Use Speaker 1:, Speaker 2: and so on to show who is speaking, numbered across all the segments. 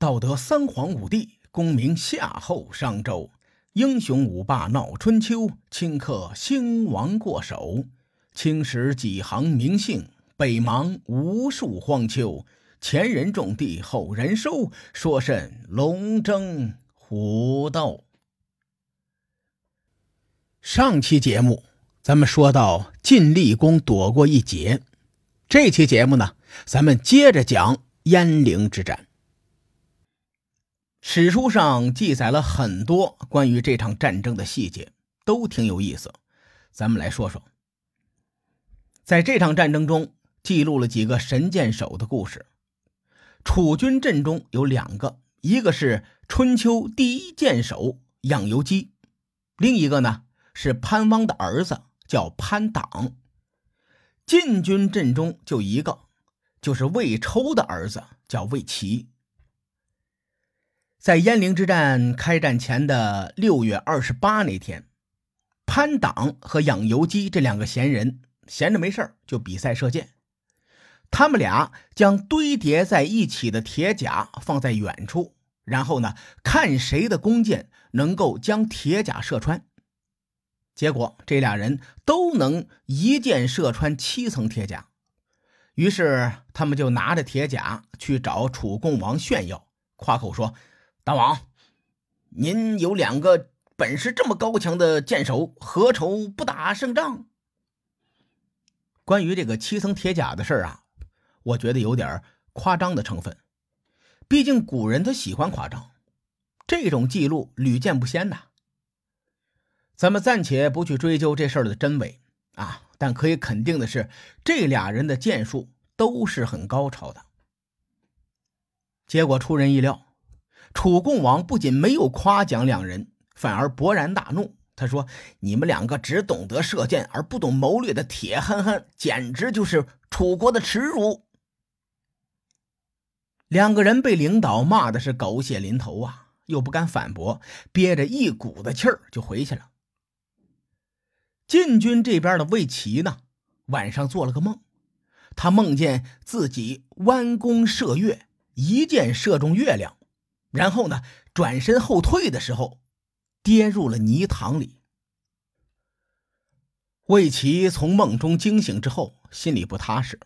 Speaker 1: 道德三皇五帝，功名夏后商周。英雄五霸闹春秋，顷刻兴亡过手。青史几行名姓，北邙无数荒丘。前人种地，后人收，说甚龙争虎斗？上期节目咱们说到晋厉公躲过一劫，这期节目呢，咱们接着讲鄢陵之战。史书上记载了很多关于这场战争的细节，都挺有意思。咱们来说说，在这场战争中记录了几个神箭手的故事。楚军阵中有两个，一个是春秋第一箭手养由基，另一个呢是潘汪的儿子叫潘党。晋军阵中就一个，就是魏抽的儿子叫魏齐。在鄢陵之战开战前的六月二十八那天，潘党和养由基这两个闲人闲着没事就比赛射箭。他们俩将堆叠在一起的铁甲放在远处，然后呢，看谁的弓箭能够将铁甲射穿。结果这俩人都能一箭射穿七层铁甲。于是他们就拿着铁甲去找楚共王炫耀，夸口说。大王，您有两个本事这么高强的剑手，何愁不打胜仗？关于这个七层铁甲的事儿啊，我觉得有点夸张的成分。毕竟古人他喜欢夸张，这种记录屡见不鲜呐。咱们暂且不去追究这事儿的真伪啊，但可以肯定的是，这俩人的剑术都是很高超的。结果出人意料。楚共王不仅没有夸奖两人，反而勃然大怒。他说：“你们两个只懂得射箭而不懂谋略的铁憨憨，简直就是楚国的耻辱。”两个人被领导骂的是狗血淋头啊，又不敢反驳，憋着一股子气儿就回去了。晋军这边的魏齐呢，晚上做了个梦，他梦见自己弯弓射月，一箭射中月亮。然后呢，转身后退的时候，跌入了泥塘里。魏齐从梦中惊醒之后，心里不踏实，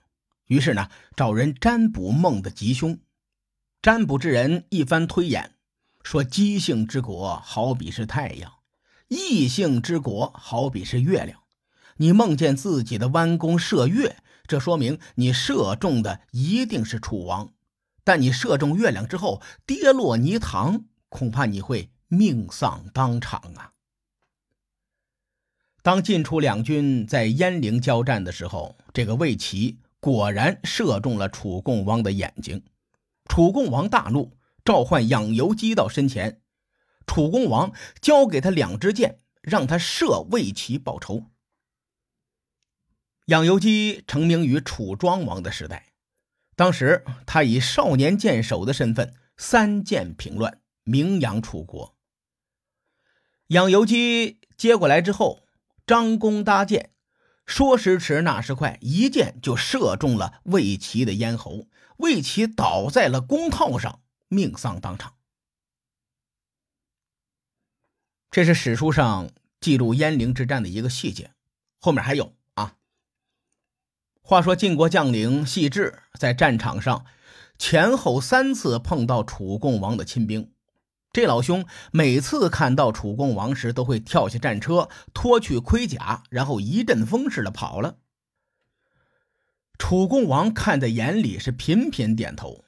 Speaker 1: 于是呢，找人占卜梦的吉凶。占卜之人一番推演，说：姬姓之国好比是太阳，异姓之国好比是月亮。你梦见自己的弯弓射月，这说明你射中的一定是楚王。但你射中月亮之后跌落泥塘，恐怕你会命丧当场啊！当晋楚两军在鄢陵交战的时候，这个魏齐果然射中了楚共王的眼睛。楚共王大怒，召唤养由基到身前。楚共王交给他两支箭，让他射魏齐报仇。养由基成名于楚庄王的时代。当时他以少年剑手的身份三箭平乱，名扬楚国。养由基接过来之后，张弓搭箭，说时迟，那时快，一箭就射中了魏齐的咽喉，魏齐倒在了弓套上，命丧当场。这是史书上记录鄢陵之战的一个细节，后面还有。话说晋国将领细致在战场上前后三次碰到楚共王的亲兵，这老兄每次看到楚共王时，都会跳下战车，脱去盔甲，然后一阵风似的跑了。楚共王看在眼里，是频频点头，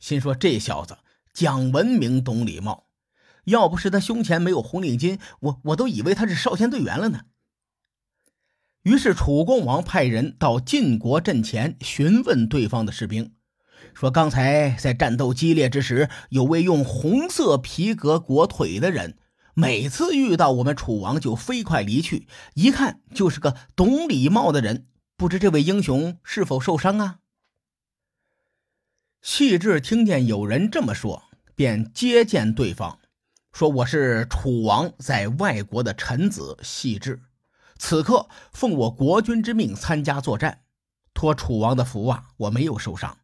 Speaker 1: 心说这小子讲文明，懂礼貌，要不是他胸前没有红领巾，我我都以为他是少先队员了呢。于是楚共王派人到晋国阵前询问对方的士兵，说：“刚才在战斗激烈之时，有位用红色皮革裹腿的人，每次遇到我们楚王就飞快离去，一看就是个懂礼貌的人。不知这位英雄是否受伤啊？”细致听见有人这么说，便接见对方，说：“我是楚王在外国的臣子细致。”此刻奉我国君之命参加作战，托楚王的福啊，我没有受伤。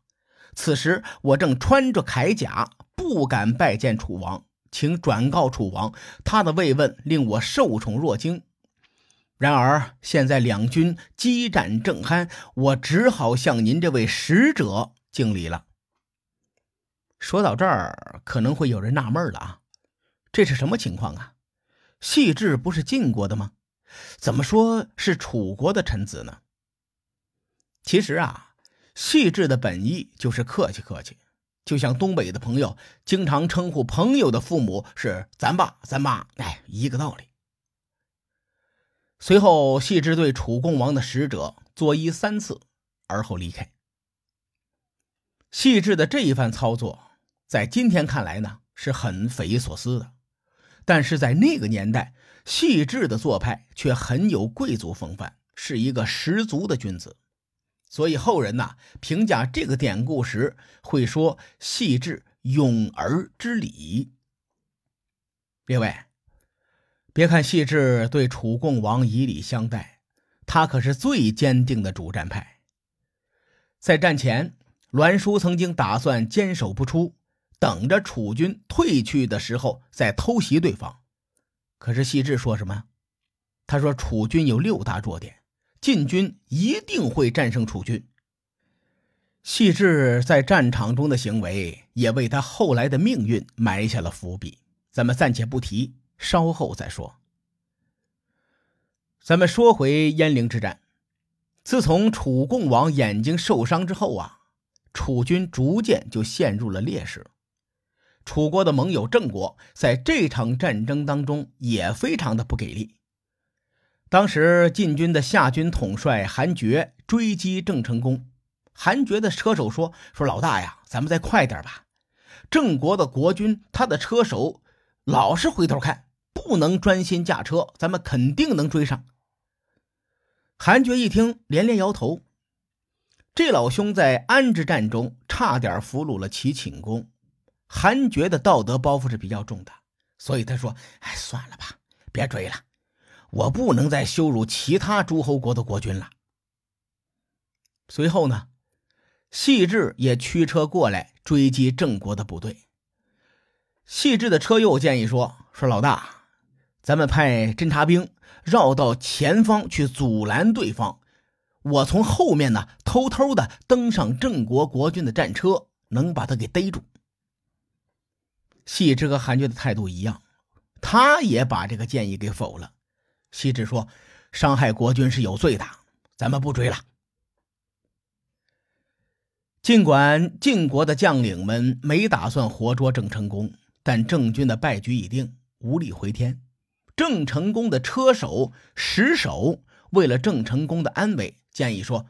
Speaker 1: 此时我正穿着铠甲，不敢拜见楚王，请转告楚王，他的慰问令我受宠若惊。然而现在两军激战正酣，我只好向您这位使者敬礼了。说到这儿，可能会有人纳闷了啊，这是什么情况啊？细致不是晋国的吗？怎么说是楚国的臣子呢？其实啊，细致的本意就是客气客气，就像东北的朋友经常称呼朋友的父母是咱爸咱妈，哎，一个道理。随后，细致对楚共王的使者作揖三次，而后离开。细致的这一番操作，在今天看来呢，是很匪夷所思的，但是在那个年代，细致的做派却很有贵族风范，是一个十足的君子。所以后人呐评价这个典故时，会说细致勇而知礼。列位。别看细致对楚共王以礼相待，他可是最坚定的主战派。在战前，栾书曾经打算坚守不出，等着楚军退去的时候再偷袭对方。可是细致说什么？他说楚军有六大弱点，晋军一定会战胜楚军。细致在战场中的行为，也为他后来的命运埋下了伏笔。咱们暂且不提。稍后再说。咱们说回鄢陵之战，自从楚共王眼睛受伤之后啊，楚军逐渐就陷入了劣势。楚国的盟友郑国在这场战争当中也非常的不给力。当时晋军的夏军统帅韩厥追击郑成功，韩厥的车手说：“说老大呀，咱们再快点吧。郑国的国君他的车手老是回头看。”不能专心驾车，咱们肯定能追上。韩厥一听，连连摇头。这老兄在安之战中差点俘虏了齐顷公，韩厥的道德包袱是比较重的，所以他说：“哎，算了吧，别追了，我不能再羞辱其他诸侯国的国君了。”随后呢，细致也驱车过来追击郑国的部队。细致的车右建议说：“说老大。”咱们派侦察兵绕到前方去阻拦对方，我从后面呢偷偷的登上郑国国君的战车，能把他给逮住。细致和韩厥的态度一样，他也把这个建议给否了。细致说：“伤害国君是有罪的，咱们不追了。”尽管晋国的将领们没打算活捉郑成功，但郑军的败局已定，无力回天。郑成功的车手石守为了郑成功的安危，建议说：“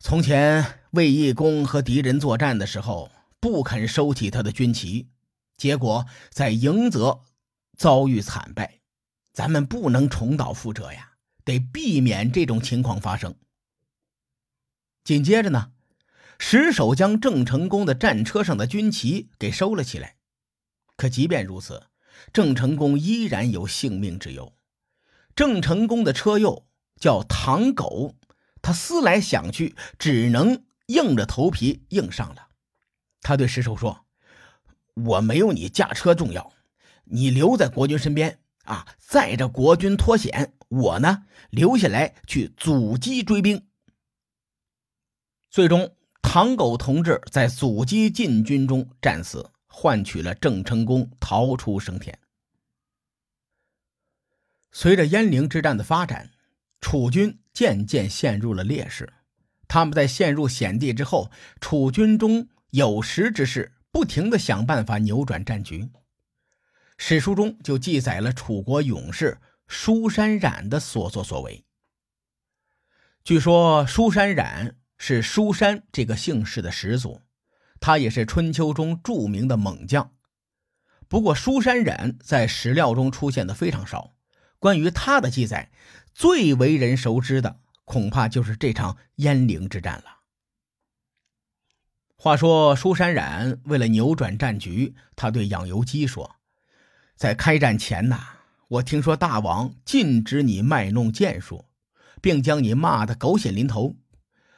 Speaker 1: 从前卫懿公和敌人作战的时候，不肯收起他的军旗，结果在迎泽遭遇惨败。咱们不能重蹈覆辙呀，得避免这种情况发生。”紧接着呢，石守将郑成功的战车上的军旗给收了起来。可即便如此，郑成功依然有性命之忧。郑成功的车右叫唐狗，他思来想去，只能硬着头皮硬上了。他对石守说：“我没有你驾车重要，你留在国军身边啊，载着国军脱险。我呢，留下来去阻击追兵。”最终，唐狗同志在阻击晋军中战死。换取了郑成功逃出升天。随着鄢陵之战的发展，楚军渐渐陷入了劣势。他们在陷入险地之后，楚军中有识之士不停的想办法扭转战局。史书中就记载了楚国勇士舒山冉的所作所为。据说舒山冉是舒山这个姓氏的始祖。他也是春秋中著名的猛将，不过舒山冉在史料中出现的非常少。关于他的记载，最为人熟知的恐怕就是这场鄢陵之战了。话说舒山冉为了扭转战局，他对养由基说：“在开战前呐，我听说大王禁止你卖弄剑术，并将你骂得狗血淋头。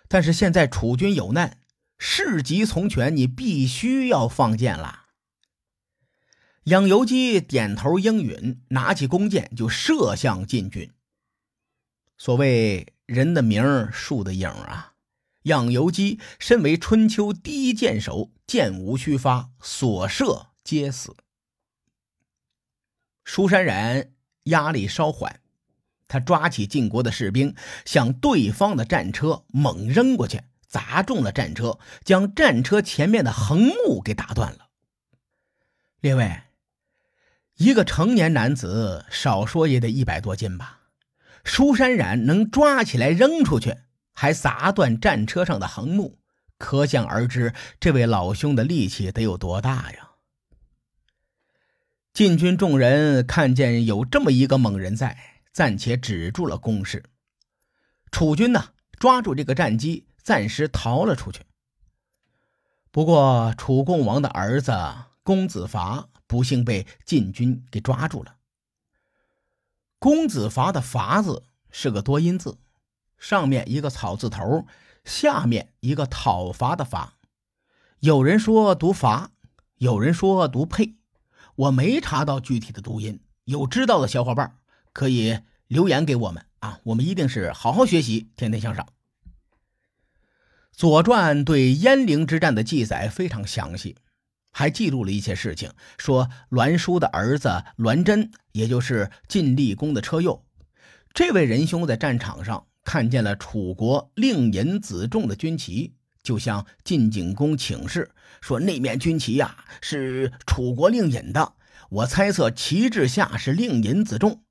Speaker 1: 但是现在楚军有难。”事急从权，你必须要放箭了。养由基点头应允，拿起弓箭就射向晋军。所谓人的名，树的影啊！养由基身为春秋第一箭手，箭无虚发，所射皆死。舒山然压力稍缓，他抓起晋国的士兵，向对方的战车猛扔过去，砸中了战车，将战车前面的横木给打断了。列位。一个成年男子，少说也得一百多斤吧。舒山冉能抓起来扔出去，还砸断战车上的横木，可想而知，这位老兄的力气得有多大呀！晋军众人看见有这么一个猛人在，暂且止住了攻势。楚军呢，抓住这个战机，暂时逃了出去。不过，楚共王的儿子公子伐。不幸被晋军给抓住了。公子伐的“伐”字是个多音字，上面一个草字头，下面一个讨伐的“伐”。有人说读“伐”，有人说读“沛”，我没查到具体的读音。有知道的小伙伴可以留言给我们啊！我们一定是好好学习，天天向上。《左传》对鄢陵之战的记载非常详细。还记录了一些事情，说栾书的儿子栾真，也就是晋厉公的车右，这位仁兄在战场上看见了楚国令尹子重的军旗，就向晋景公请示说：“那面军旗呀，是楚国令尹的，我猜测旗帜下是令尹子重。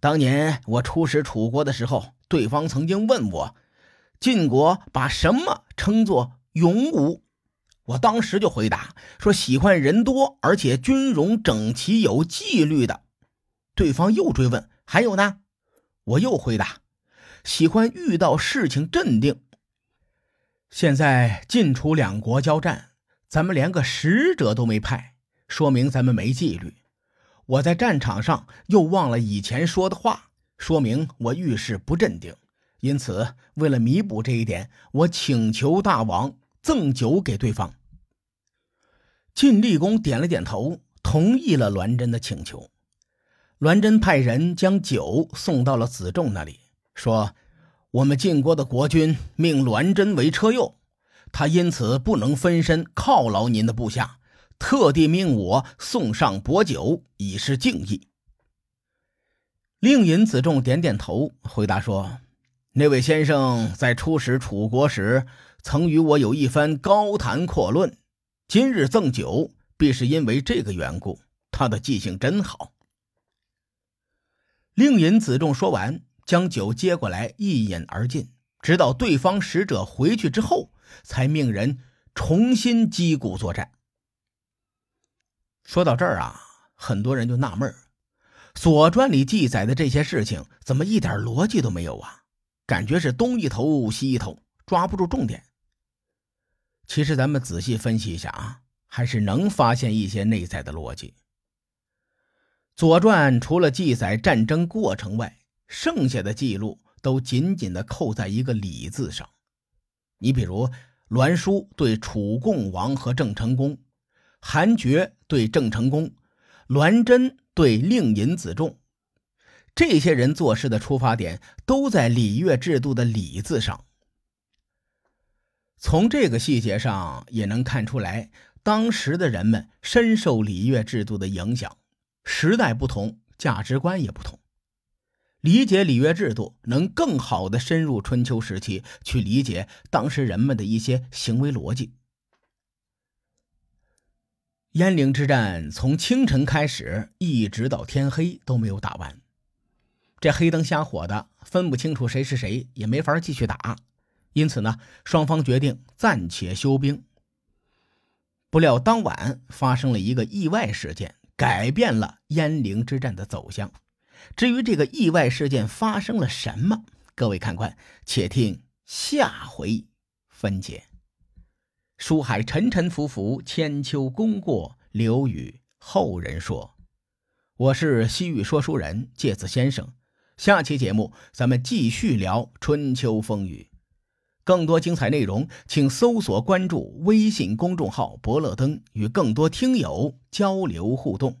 Speaker 1: 当年我出使楚国的时候，对方曾经问我，晋国把什么称作勇武？”我当时就回答说：“喜欢人多，而且军容整齐、有纪律的。”对方又追问：“还有呢？”我又回答：“喜欢遇到事情镇定。”现在晋楚两国交战，咱们连个使者都没派，说明咱们没纪律。我在战场上又忘了以前说的话，说明我遇事不镇定。因此，为了弥补这一点，我请求大王赠酒给对方。晋厉公点了点头，同意了栾真的请求。栾真派人将酒送到了子重那里，说：“我们晋国的国君命栾真为车右，他因此不能分身犒劳您的部下，特地命我送上薄酒，以示敬意。”令尹子重点点头，回答说：“那位先生在出使楚国时，曾与我有一番高谈阔论。”今日赠酒，必是因为这个缘故。他的记性真好。令尹子重说完，将酒接过来，一饮而尽。直到对方使者回去之后，才命人重新击鼓作战。说到这儿啊，很多人就纳闷儿：《左传》里记载的这些事情，怎么一点逻辑都没有啊？感觉是东一头西一头，抓不住重点。其实咱们仔细分析一下啊，还是能发现一些内在的逻辑。《左传》除了记载战争过程外，剩下的记录都紧紧的扣在一个“礼”字上。你比如栾书对楚共王和郑成功，韩厥对郑成功，栾真对令尹子重，这些人做事的出发点都在礼乐制度的“礼”字上。从这个细节上也能看出来，当时的人们深受礼乐制度的影响。时代不同，价值观也不同。理解礼乐制度，能更好的深入春秋时期，去理解当时人们的一些行为逻辑。鄢陵之战从清晨开始，一直到天黑都没有打完。这黑灯瞎火的，分不清楚谁是谁，也没法继续打。因此呢，双方决定暂且休兵。不料当晚发生了一个意外事件，改变了鄢陵之战的走向。至于这个意外事件发生了什么，各位看官且听下回分解。书海沉沉浮浮，千秋功过留与后人说。我是西域说书人介子先生，下期节目咱们继续聊春秋风雨。更多精彩内容，请搜索关注微信公众号“伯乐灯”，与更多听友交流互动。